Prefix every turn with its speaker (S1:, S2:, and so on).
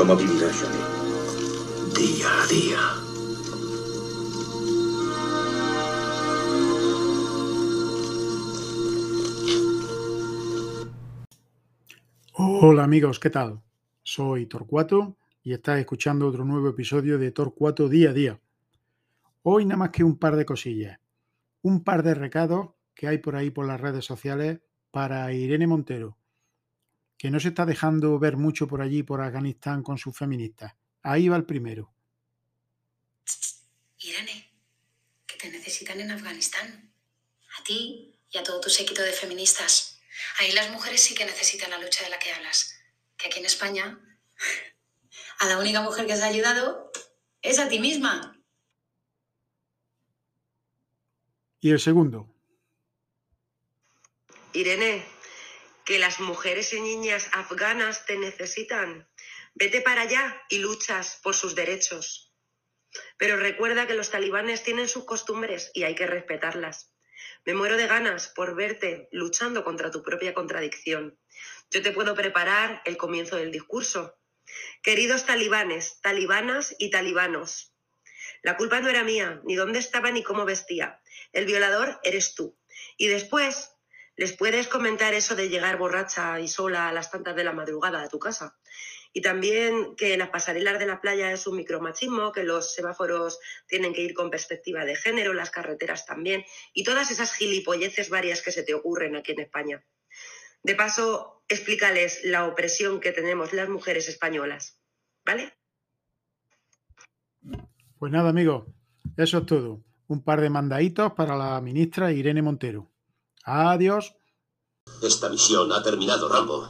S1: ¿Cómo vivirá Johnny?
S2: Día a día.
S3: Hola amigos, ¿qué tal? Soy Torcuato y estás escuchando otro nuevo episodio de Torcuato Día a Día. Hoy nada más que un par de cosillas, un par de recados que hay por ahí por las redes sociales para Irene Montero, que no se está dejando ver mucho por allí, por Afganistán, con sus feministas. Ahí va el primero.
S4: Irene, que te necesitan en Afganistán. A ti y a todo tu séquito de feministas. Ahí las mujeres sí que necesitan la lucha de la que hablas. Que aquí en España, a la única mujer que has ayudado es a ti misma.
S3: Y el segundo.
S5: Irene, que las mujeres y niñas afganas te necesitan. Vete para allá y luchas por sus derechos. Pero recuerda que los talibanes tienen sus costumbres y hay que respetarlas. Me muero de ganas por verte luchando contra tu propia contradicción. Yo te puedo preparar el comienzo del discurso. Queridos talibanes, talibanas y talibanos, la culpa no era mía, ni dónde estaba ni cómo vestía. El violador eres tú. Y después les puedes comentar eso de llegar borracha y sola a las tantas de la madrugada a tu casa. Y también que las pasarelas de la playa es un micromachismo, que los semáforos tienen que ir con perspectiva de género, las carreteras también, y todas esas gilipolleces varias que se te ocurren aquí en España. De paso, explícales la opresión que tenemos las mujeres españolas. ¿Vale?
S3: Pues nada, amigos, eso es todo. Un par de mandaditos para la ministra Irene Montero. Adiós.
S2: Esta misión ha terminado, Rambo.